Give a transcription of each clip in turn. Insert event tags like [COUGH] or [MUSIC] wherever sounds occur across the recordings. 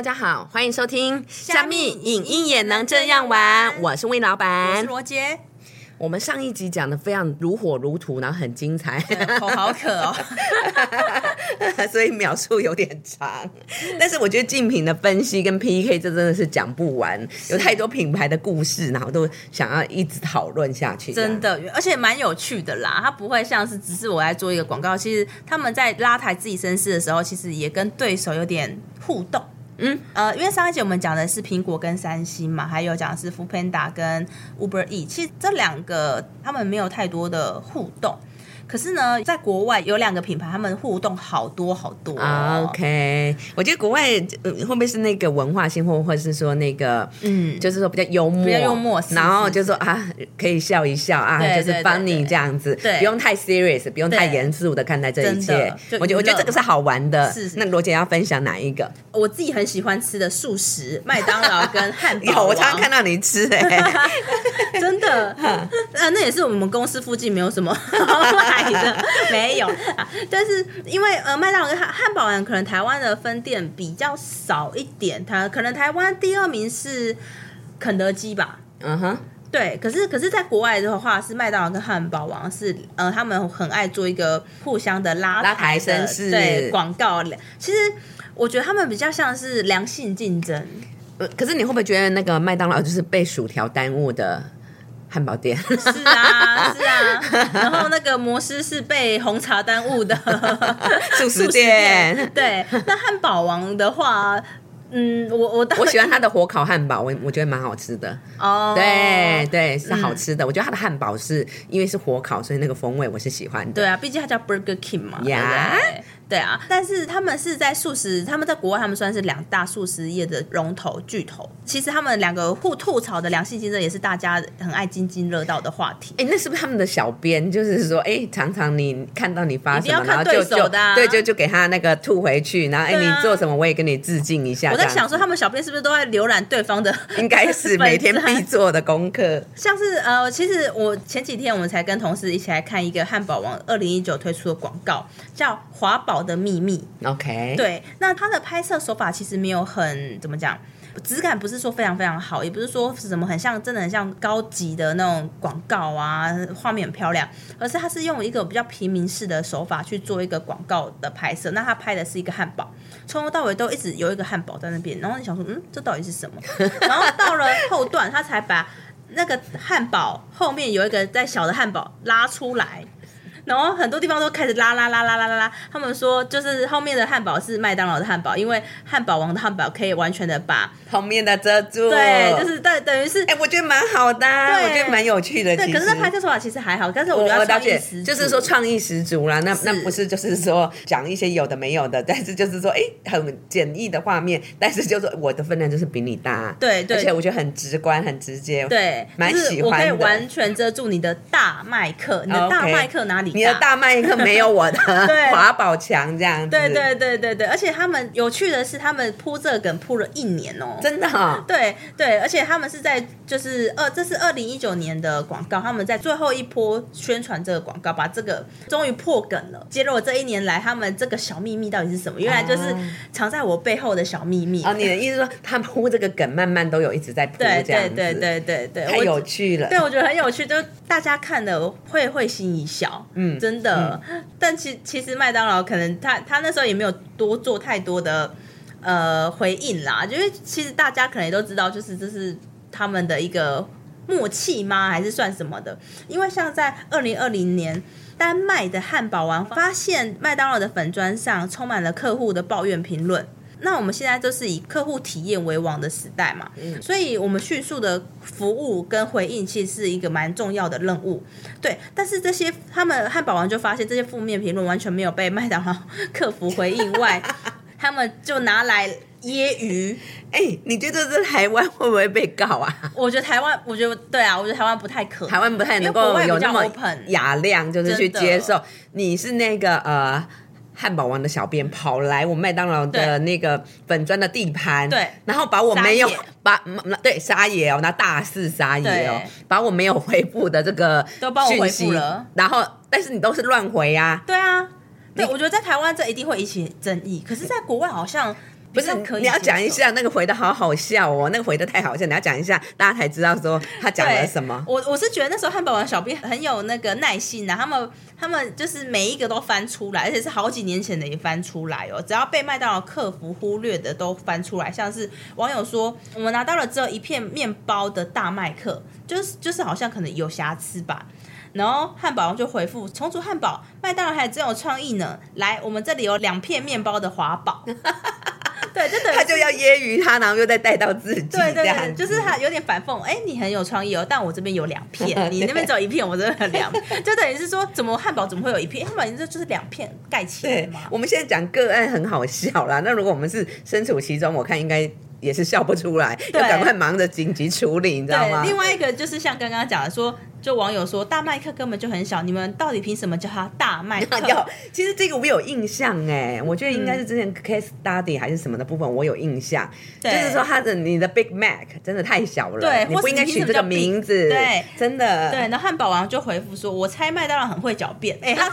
大家好，欢迎收听《虾米影音也能这样玩》，我是魏老我板是。罗杰，我们上一集讲的非常如火如荼，然后很精彩，口好渴哦。[LAUGHS] 所以秒数有点长。但是我觉得竞品的分析跟 PK 这真的是讲不完，有太多品牌的故事，然后都想要一直讨论下去。真的，而且蛮有趣的啦。它不会像是只是我在做一个广告，其实他们在拉抬自己身世的时候，其实也跟对手有点互动。嗯，呃，因为上一节我们讲的是苹果跟三星嘛，还有讲的是 f o o Panda 跟 Uber E，其实这两个他们没有太多的互动。可是呢，在国外有两个品牌，他们互动好多好多。OK，我觉得国外呃会不会是那个文化性，或或是说那个嗯，就是说比较幽默，比较幽默然后是就说啊，可以笑一笑啊，就是对对对。funny 这样子，对。不用太 serious，不用太严肃的看待这一切。我觉得我觉得这个是好玩的。是是。那罗姐要分享哪一个？我自己很喜欢吃的素食，麦当劳跟汉堡 [LAUGHS] 有，我常常看到你吃哎、[LAUGHS] [LAUGHS] 真的，[LAUGHS] 呃，那也是我们公司附近没有什么 [LAUGHS] 好买的，没有。啊但是因为呃，麦当劳跟汉汉堡王可能台湾的分店比较少一点，它可能台湾第二名是肯德基吧。嗯哼，对，可是可是，在国外的话，是麦当劳跟汉堡王是呃，他们很爱做一个互相的拉拉抬声势对广告。其实我觉得他们比较像是良性竞争。呃可是你会不会觉得那个麦当劳就是被薯条耽误的汉堡店？是啊，是啊，然后那个摩斯是被红茶耽误的 [LAUGHS] 素食店对，那汉堡王的话，嗯，我我当我喜欢它的火烤汉堡，我我觉得蛮好吃的。哦，对对，是好吃的。我觉得它的汉堡是因为是火烤，所以那个风味我是喜欢的。对啊，毕竟它叫 Burger King 嘛，对不呀对？对啊，但是他们是在素食，他们在国外他们算是两大素食业的龙头巨头。其实他们两个互吐槽的良性竞争，也是大家很爱津津乐道的话题。哎，那是不是他们的小编？就是说，哎，常常你看到你发什么，然后就就对就就给他那个吐回去，然后哎，你做什么我也跟你致敬一下。我在想说，他们小编是不是都在浏览对方的？应该是 [LAUGHS] 每天必做的功课。像是呃，其实我前几天我们才跟同事一起来看一个汉堡王二零一九推出的广告，叫《华宝的秘密》。OK，，对，那它的拍摄手法其实没有很怎么讲，质感不是说非常非常好，也不是说是什么很像真的很像高级的那种广告啊，画面很漂亮，而是它是用一个比较平民式的手法去做一个广告的拍摄。那他拍的是一个汉堡，从头到尾都一直有一个汉堡在那边，然后你想说，嗯，这到底是什么？然后到了后段，他才把那个汉堡后面有一个在小的汉堡拉出来。然后很多地方都开始拉拉拉拉拉拉拉，他们说就是后面的汉堡是麦当劳的汉堡，因为汉堡王的汉堡可以完全的把后面的遮住。对，就是等等于是哎，我觉得蛮好的我觉得蛮有趣的。对，可是那拍摄手法其实还好，但是我我觉得创意十，足就是说创意十足啦。那那不是就是说讲一些有的没有的，[LAUGHS] 但是就是说，哎，很简易的画面，但是就是我的分量就是比你大，对对而且我觉得很直观、很直接，，对，蛮就是我可以喜欢的完全遮住你的大麦克，你的大麦克哪里你的大麦克没有我的 [LAUGHS] [LAUGHS] 对。华宝强这样子，对对对对对，而且他们有趣的是，他们铺这个梗铺了一年哦，真的哈、对对，而且他们是在就是二，这是二零一九年的广告，他们在最后一波宣传这个广告，把这个终于破梗了，揭露了这一年来他们这个小秘密到底是什么？原来就是哦藏在我背后的小秘密。哦，你的意思说他们铺这个梗，慢慢都有一直在铺对这样子，对对对对。对，我太有趣了。对，我觉得很有趣，就是大家看的会会心一笑，嗯真的。但其其实麦当劳可能他他那时候也没有多做太多的呃回应啦，因为其实大家可能也都知道，就是这是他们的一个默契吗？还是算什么的？因为像在二零二零年。丹麦的汉堡王发现麦当劳的粉砖上充满了客户的抱怨评论，那我们现在就是以客户体验为王的时代嘛，所以我们迅速的服务跟回应其实是一个蛮重要的任务。对，但是这些他们汉堡王就发现这些负面评论完全没有被麦当劳 [LAUGHS] 客服回应外，他们就拿来揶揄。哎、你觉得这台湾会不会被告啊？[LAUGHS] 我觉得台湾，我觉得对啊，我觉得台湾不太可能。台湾不太能够有那么雅量，就是去接受你是那个呃。汉堡王的小编跑来我麦当劳的那个粉砖的地盘，对。然后把我没有 [LAUGHS] 把嗯对撒野哦，那大肆撒野哦，把我没有回复的这个都帮我回复了，然后但是你都是乱回啊，对啊，对，我觉得在台湾这一定会引起争议，可是，在国外好像不是可以你要讲一下那个回的好好笑哦，那个回的太好笑，你要讲一下，大家才知道说他讲了什么。我我是觉得那时候汉堡王小编很有那个耐心呐、他们他们就是每一个都翻出来，而且是好几年前的也翻出来哦。只要被麦当劳客服忽略的都翻出来，像是网友说我们拿到了只有一片面包的大麦克，就是就是好像可能有瑕疵吧。然后汉堡王就回复重组汉堡，麦当劳还真有创意呢。来，我们这里有两片面包的华堡，[LAUGHS] 对，就等于他就要揶揄他，然后又再带到自己，对对对，就是他有点反讽，哎，你很有创意哦，但我这边有两片，[LAUGHS] 你那边只有一片，我这边有两片，[LAUGHS] 就等于是说，怎么汉堡怎么会有一片？汉堡这就是两片盖起来嘛，。我们现在讲个案很好笑啦。那如果我们是身处其中，我看应该也是笑不出来，要赶快忙着紧急处理，你知道吗，？另外一个就是像刚刚讲的说，就网友说大麦克根本就很小，你们到底凭什么叫他大麦克？[LAUGHS] 有，其实这个我有印象哎，我觉得应该是之前 case study 还是什么的部分，我有印象，就是说他的你的 Big Mac 真的太小了，对你不应该取这个？名字，对真的，对，然后汉堡王就回复说：“我猜麦当劳很会狡辩。”哎，他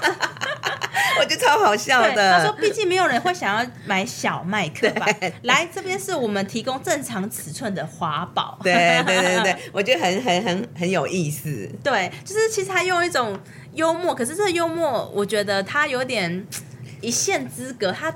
我觉得超好笑的。他说：“毕竟没有人会想要买小麦克吧？来，这边是我们提供正常尺寸的华宝。”对对对对，[LAUGHS] 我觉得很很很很有意思。对，就是其实他用一种幽默，可是这个幽默，我觉得他有点一线之隔，他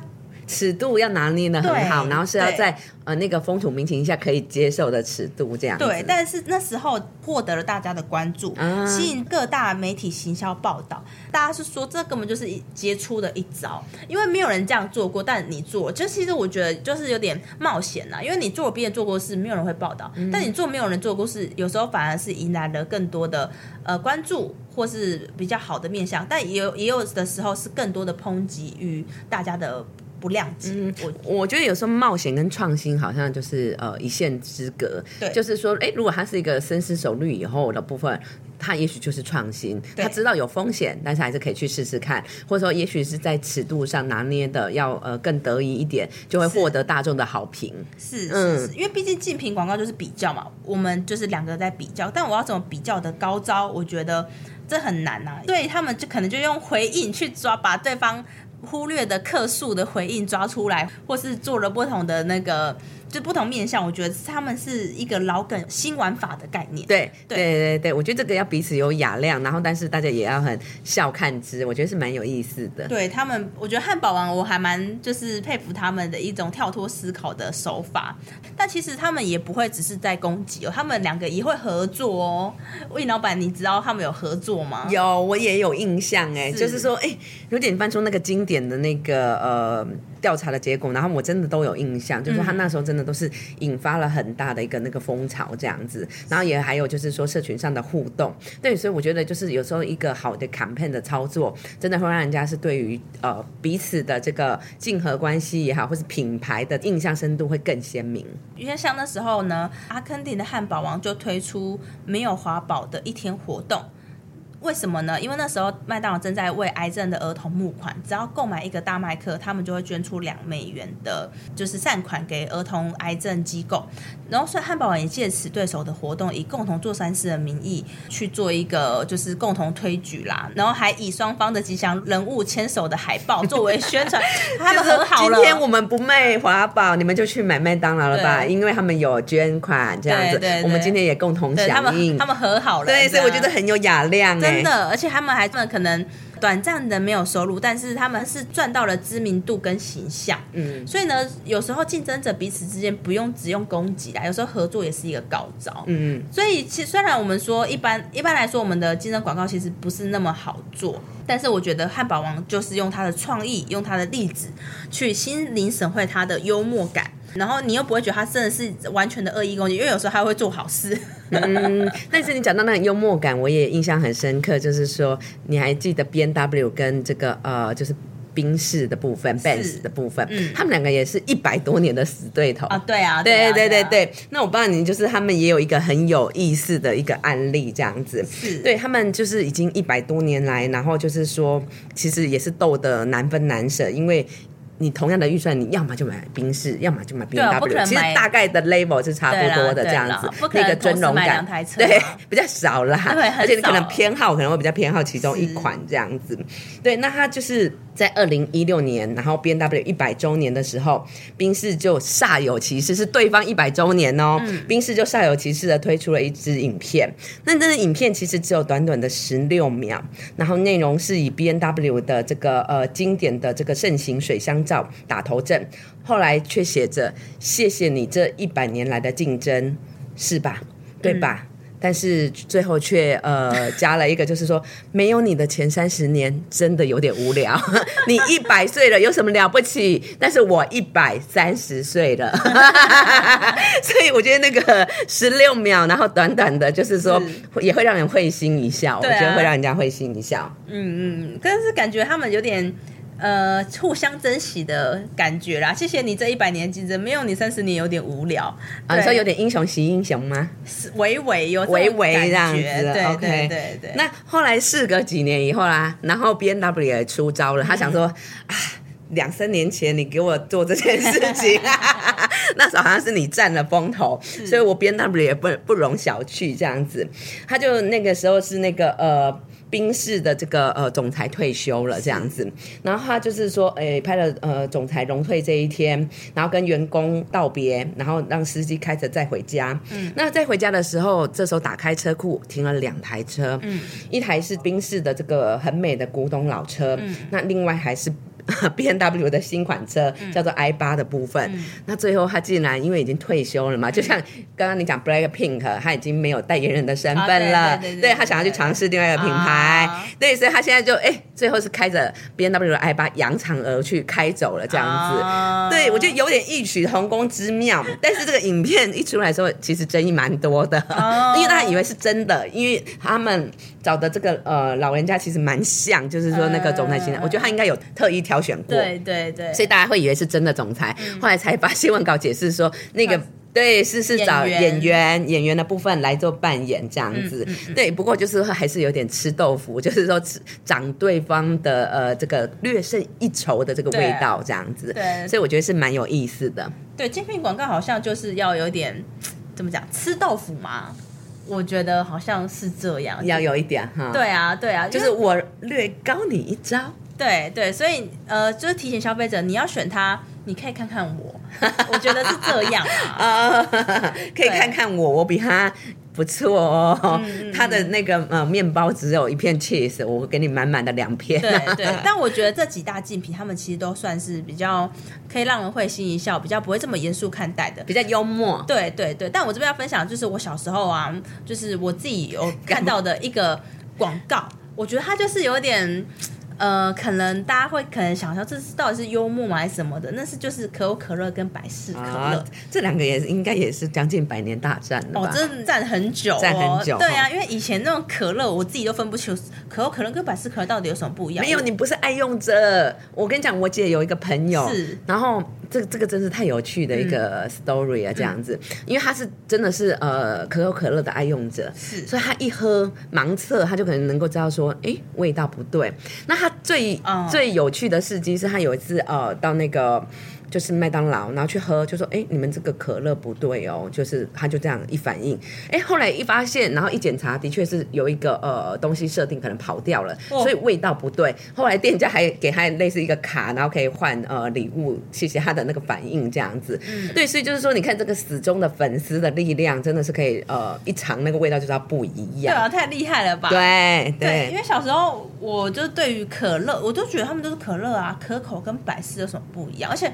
尺度要拿捏的很好，然后是要在呃那个风土民情下可以接受的尺度这样子。对，但是那时候获得了大家的关注，啊吸引各大媒体行销报道。大家是说这根本就是一杰出的一招，因为没有人这样做过，但你做，就其实我觉得就是有点冒险啦，因为你做别人做过事，没有人会报道，嗯但你做没有人做过事，有时候反而是迎来了更多的呃关注。或是比较好的面向，但也有也有的时候是更多的抨击与大家的不谅解。嗯我我觉得有时候冒险跟创新好像就是呃一线之隔。对就是说，哎，如果它是一个深思熟虑以后的部分，它也许就是创新。对他知道有风险，但是还是可以去试试看，或者说也许是在尺度上拿捏的要呃更得意一点，就会获得大众的好评。是嗯是是，因为毕竟竞品广告就是比较嘛，我们就是两个在比较，但我要怎么比较的高招，我觉得这很难呐、所以他们就可能就用回应去抓，把对方忽略的客诉的回应抓出来，或是做了不同的那个就不同面向，我觉得他们是一个老梗新玩法的概念。对对对对对，我觉得这个要彼此有雅量，然后但是大家也要很笑看之，我觉得是蛮有意思的。对他们，我觉得汉堡王我还蛮就是佩服他们的一种跳脱思考的手法，但其实他们也不会只是在攻击哦，他们两个也会合作哦。魏老板，你知道他们有合作吗？有，我也有印象哎，就是说，哎，有点翻出那个经典的那个呃调查的结果，然后我真的都有印象，就是说他那时候真的都是引发了很大的一个那个风潮这样子，然后也还有就是说社群上的互动，对，所以我觉得就是有时候一个好的 campaign 的操作，真的会让人家是对于呃彼此的这个竞合关系也好，或是品牌的印象深度会更鲜明。因为像那时候呢，阿根廷的汉堡王就推出没有华堡的一天活动。为什么呢？因为那时候麦当劳正在为癌症的儿童募款，只要购买一个大麦克，他们就会捐出两美元的，就是善款给儿童癌症机构。然后，所以汉堡王也借此对手的活动，以共同做善事的名义去做一个就是共同推举啦，然后还以双方的吉祥人物牵手的海报作为宣传，[LAUGHS] 他们就是很好了。今天我们不卖华宝，你们就去买麦当劳了吧？因为他们有捐款这样子，对对对我们今天也共同对他响应们，他们和好了，对，所以我觉得很有雅量哎、真的，而且他们还可能短暂的没有收入，但是他们是赚到了知名度跟形象。嗯，所以呢，有时候竞争者彼此之间不用只用攻击啦，有时候合作也是一个高招。嗯，所以其虽然我们说一般一般来说，我们的竞争广告其实不是那么好做，但是我觉得汉堡王就是用他的创意，用他的例子去心领神会他的幽默感。然后你又不会觉得他真的是完全的恶意攻击，因为有时候他会做好事。[LAUGHS] 嗯，但是你讲到那个幽默感，我也印象很深刻，就是说你还记得 B N W 跟这个呃，就是宾士的部分，Benz 的部分，嗯他们两个也是一百多年的死对头啊，对啊，对啊啊对对对，那我不知道你就是他们也有一个很有意思的一个案例这样子，是对他们就是已经一百多年来，然后就是说其实也是斗得难分难舍，因为。你同样的预算，你要么就买宾士，要么就买 B 对 N W，其实大概的 level 是差不多的这样子那个尊荣感。对 [LAUGHS] 比较少啦，对而且你可能偏好可能会比较偏好其中一款这样子。对，那它就是在二零一六年，然后 B N W 一百周年的时候，宾士就煞有其事，是对方一百周年哦，嗯。宾士就煞有其事的推出了一支影片。那这支影片其实只有短短的十六秒，然后内容是以 B N W 的这个呃经典的这个盛行水箱罩打头阵，后来却写着“谢谢你这一百年来的竞争”，是吧？对吧？但是最后却呃加了一个，就是说没有你的前三十年真的有点无聊。[LAUGHS] 你一百岁了有什么了不起？但是我一百三十岁了，[LAUGHS] 所以我觉得那个十六秒，然后短短的，就是说也会让人会心一笑。我觉得会让人家会心一笑。嗯嗯，但是感觉他们有点呃互相珍惜的感觉啦。谢谢你这一百年竞争，没有你三十年有点无聊啊，你说有点英雄惜英雄吗？微微有微微这样感子觉对对对对。那后来事隔几年以后啦，然后 B N W 也出招了，他想说、啊。两三年前你给我做这件事情，[LAUGHS] 那时候好像是你占了风头，所以我 B N W 也不不容小觑这样子。他就那个时候是那个呃。宾士的这个呃总裁退休了这样子，然后他就是说，诶、拍了呃总裁荣退这一天，然后跟员工道别，然后让司机开车再回家。嗯，那在回家的时候，这时候打开车库停了两台车，嗯，一台是宾士的这个很美的古董老车，嗯，那另外还是。[LAUGHS] B N W 的新款车叫做 i 八的部分，那最后他竟然因为已经退休了嘛，就像刚刚你讲 Black Pink，他已经没有代言人的身份了，啊对他想要去尝试另外一个品牌，啊。对，所以他现在就哎、最后是开着 B N W 的 i 八扬长而去开走了这样子。啊。对，我觉得有点异曲同工之妙，[LAUGHS] 但是这个影片一出来的时候，其实争议蛮多的，哦 [LAUGHS] 因为大家以为是真的，因为他们找的这个呃老人家其实蛮像，就是说那个总裁型的，嗯我觉得他应该有特意挑选过，对对对，所以大家会以为是真的总裁，后来才发新闻稿解释说那个。对，是是找演员演员的部分来做扮演这样子。对，不过就是还是有点吃豆腐，就是说吃长对方的呃这个略胜一筹的这个味道这样子。对所以我觉得是蛮有意思的。对精品广告好像就是要有点怎么讲吃豆腐嘛，我觉得好像是这样。要有一点哈，，对啊，对啊，就是我略高你一招。对对，所以呃，就是提醒消费者，你要选它，你可以看看我，[LAUGHS] 我觉得是这样啊。啊，[LAUGHS] 可以看看我，我比他不错哦。他的那个呃面包只有一片 cheese，我给你满满的两片。对对，但我觉得这几大竞品，他们其实都算是比较可以让人会心一笑，比较不会这么严肃看待的。比较幽默。对对对，但我这边要分享，就是我小时候啊，就是我自己有看到的一个广告，我觉得它就是有点。呃，可能大家会可能想象这是到底是幽默吗还是什么的？那是就是可口可乐跟百事可乐，啊，这两个也是应该也是将近百年大战了哦吧？，真的站很久、哦，站很久对啊，因为以前那种可乐，我自己都分不清楚可口可乐跟百事可乐到底有什么不一样。没有，你不是爱用者。我跟你讲，我姐有一个朋友，是然后这这个真是太有趣的一个 story 啊，这样子，因为他是真的是呃可口可乐的爱用者，是所以他一喝盲测，他就可能能够知道说，哎，味道不对。那他最、嗯最有趣的事迹是他有一次呃到那个。就是麦当劳，然后去喝，就说：“哎，你们这个可乐不对哦。”就是他就这样一反应，哎，后来一发现，然后一检查，的确是有一个呃东西设定可能跑掉了，哦所以味道不对。后来店家还给他类似一个卡，然后可以换呃礼物，谢谢他的那个反应这样子。嗯对，所以就是说，你看这个死忠的粉丝的力量，真的是可以呃一尝那个味道就知道不一样。对啊，太厉害了吧？对对，因为小时候我就对于可乐，我都觉得他们都是可乐啊，可口跟百事有什么不一样？而且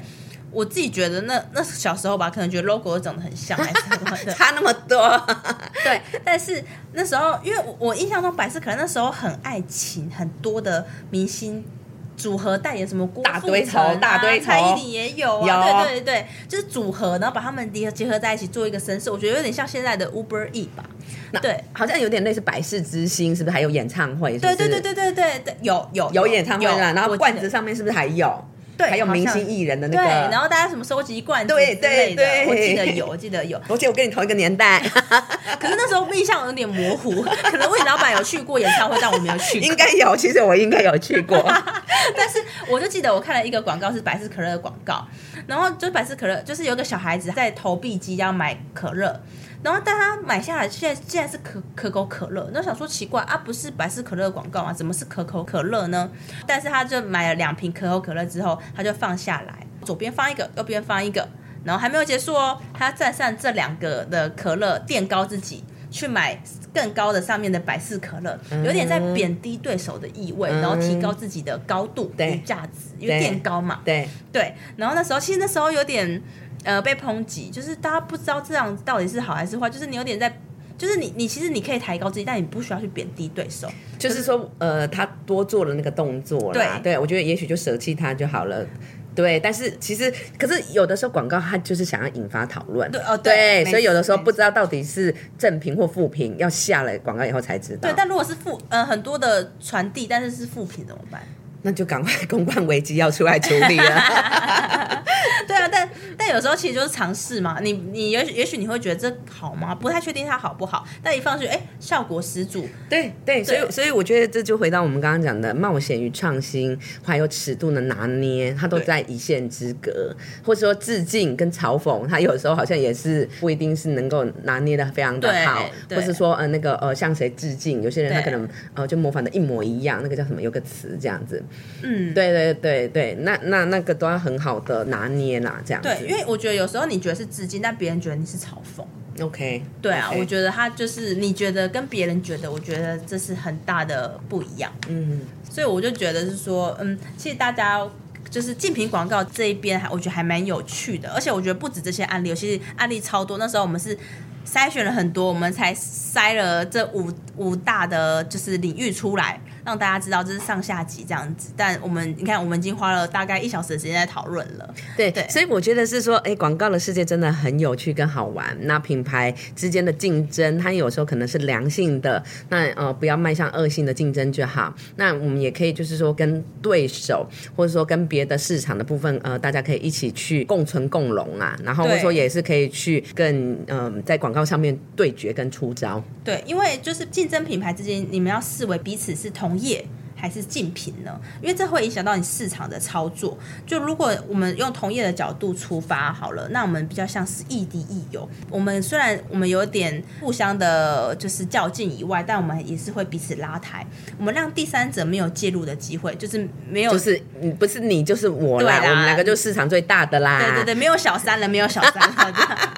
我自己觉得那那小时候吧，可能觉得 logo 都长得很像，还是什么的。[LAUGHS] 差那么多。[LAUGHS] 对，但是那时候，因为我我印象中百事可能那时候很爱请很多的明星。组合代言什么郭大堆头富城啊大堆头蔡依林也有啊，有对对对，就是组合，然后把他们结合结合在一起做一个声势，我觉得有点像现在的 Uber E 吧。对，好像有点类似百事之星，是不是还有演唱会？是不是对对对对对对对，有有有演唱会啦，然后罐子上面是不是还有？对还有明星艺人的那个对，个，然后大家什么收集罐子对之类的，对对我记得有，我记得有。[LAUGHS] 而且我跟你同一个年代，[LAUGHS] 可是那时候印象有点模糊，[LAUGHS] 可能魏老板有去过演唱会，但我没有去过应。该有，其实我应该有去过。但是我就记得我看了一个广告是百事可乐的广告，然后就百事可乐就是有个小孩子在投币机要买可乐。然后，但他买下来，现在竟然是可可口可乐。那我想说奇怪啊，不是百事可乐的广告啊？怎么是可口可乐呢？但是他就买了两瓶可口可乐之后，他就放下来，左边放一个，右边放一个，然后还没有结束哦，他站上这两个的可乐垫高自己，去买更高的上面的百事可乐，有点在贬低对手的意味，嗯然后提高自己的高度、对股价值，因为垫高嘛。对，对，然后那时候其实那时候有点呃被抨击，就是大家不知道这样到底是好还是坏，就是你有点在。就是你，你其实你可以抬高自己，但你不需要去贬低对手。就是说，呃，他多做了那个动作啦。对对，我觉得也许就舍弃他就好了。对，但是其实，可是有的时候广告它就是想要引发讨论，对哦对没所以有的时候不知道到底是正评或负评，要下了广告以后才知道。对，但如果是负呃很多的传递，但是是负评怎么办？那就赶快公关危机要出来处理了。[LAUGHS] 对啊，但但有时候其实就是尝试嘛。你你也许也许你会觉得这好吗？不太确定它好不好，但一放出去，哎，效果十足。对对，所以所以我觉得这就回到我们刚刚讲的冒险与创新，还有尺度的拿捏，它都在一线之隔。或者说致敬跟嘲讽，它有时候好像也是不一定是能够拿捏的非常的好，或是说呃那个呃向谁致敬，有些人他可能呃就模仿的一模一样，那个叫什么？有个词这样子。嗯，对对对对，那那那个都要很好的拿捏啦，这样子。对，因为我觉得有时候你觉得是致敬，但别人觉得你是嘲讽。OK，对啊我觉得他就是你觉得跟别人觉得，我觉得这是很大的不一样。嗯，所以我就觉得是说，嗯，其实大家就是竞品广告这一边，还我觉得还蛮有趣的，而且我觉得不止这些案例，其实案例超多。那时候我们是筛选了很多，我们才筛了这五五大的就是领域出来，让大家知道这是上下集这样子。但我们你看，我们已经花了大概一小时的时间在讨论了。对，对所以我觉得是说，哎，广告的世界真的很有趣跟好玩。那品牌之间的竞争，它有时候可能是良性的，那呃不要迈向恶性的竞争就好。那我们也可以就是说跟对手，或者说跟别的市场的部分，呃，大家可以一起去共存共荣啊。然后或者说也是可以去更嗯、在广告上面对决跟出招。对，因为就是竞争品牌之间，你们要视为彼此是同业。还是竞品呢？因为这会影响到你市场的操作。就如果我们用同业的角度出发好了，那我们比较像是亦敌亦友。我们虽然我们有点互相的，就是较劲以外，但我们也是会彼此拉抬。我们让第三者没有介入的机会，就是没有，就是你不是你就是我啦，我们两个就市场最大的啦。对对对，没有小三了，没有小三了。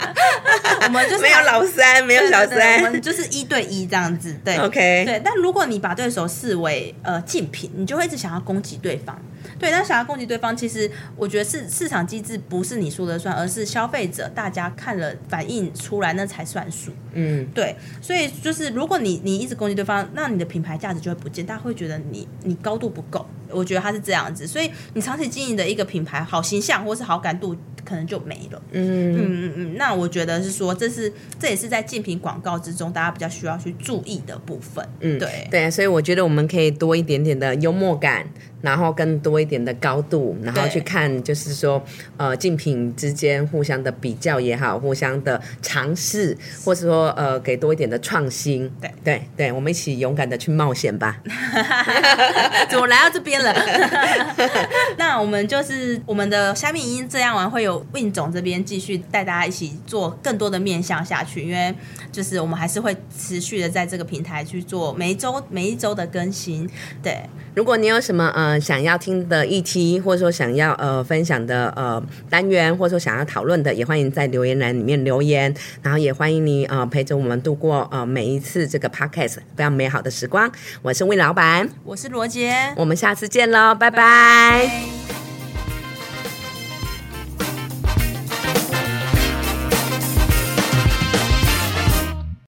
[LAUGHS] 我们就是没有老三，没有小对对对我三。们就是一对一这样子。对 OK 对，但如果你把对手视为呃竞品，你就会一直想要攻击对方。对，那想要攻击对方，其实我觉得是市场机制不是你说了算，而是消费者大家看了反应出来那才算数。嗯，对，所以就是如果你你一直攻击对方，那你的品牌价值就会不见，大家会觉得你你高度不够。我觉得他是这样子，所以你长期经营的一个品牌好形象或是好感度可能就没了。嗯嗯嗯嗯，那我觉得是说，这是这也是在竞品广告之中，大家比较需要去注意的部分。嗯对对，所以我觉得我们可以多一点点的幽默感，然后更多一点的高度，然后去看，就是说，呃，竞品之间互相的比较也好，互相的尝试，或是说，呃，给多一点的创新。对对对，我们一起勇敢的去冒险吧。[LAUGHS] 怎么来到这边了？[LAUGHS] 那我们就是我们的虾米音这样玩，会有 Win 总这边继续带大家一起做更多的面向下去，因为就是我们还是会持续的在这个平台去做每一周每一周的更新。对，如果你有什么呃想要听的议题，或者说想要呃分享的呃单元，或者说想要讨论的，也欢迎在留言栏里面留言。然后也欢迎你呃陪着我们度过呃每一次这个 podcast 非常美好的时光。我是魏老板，我是罗杰，我们下次见喽，拜拜拜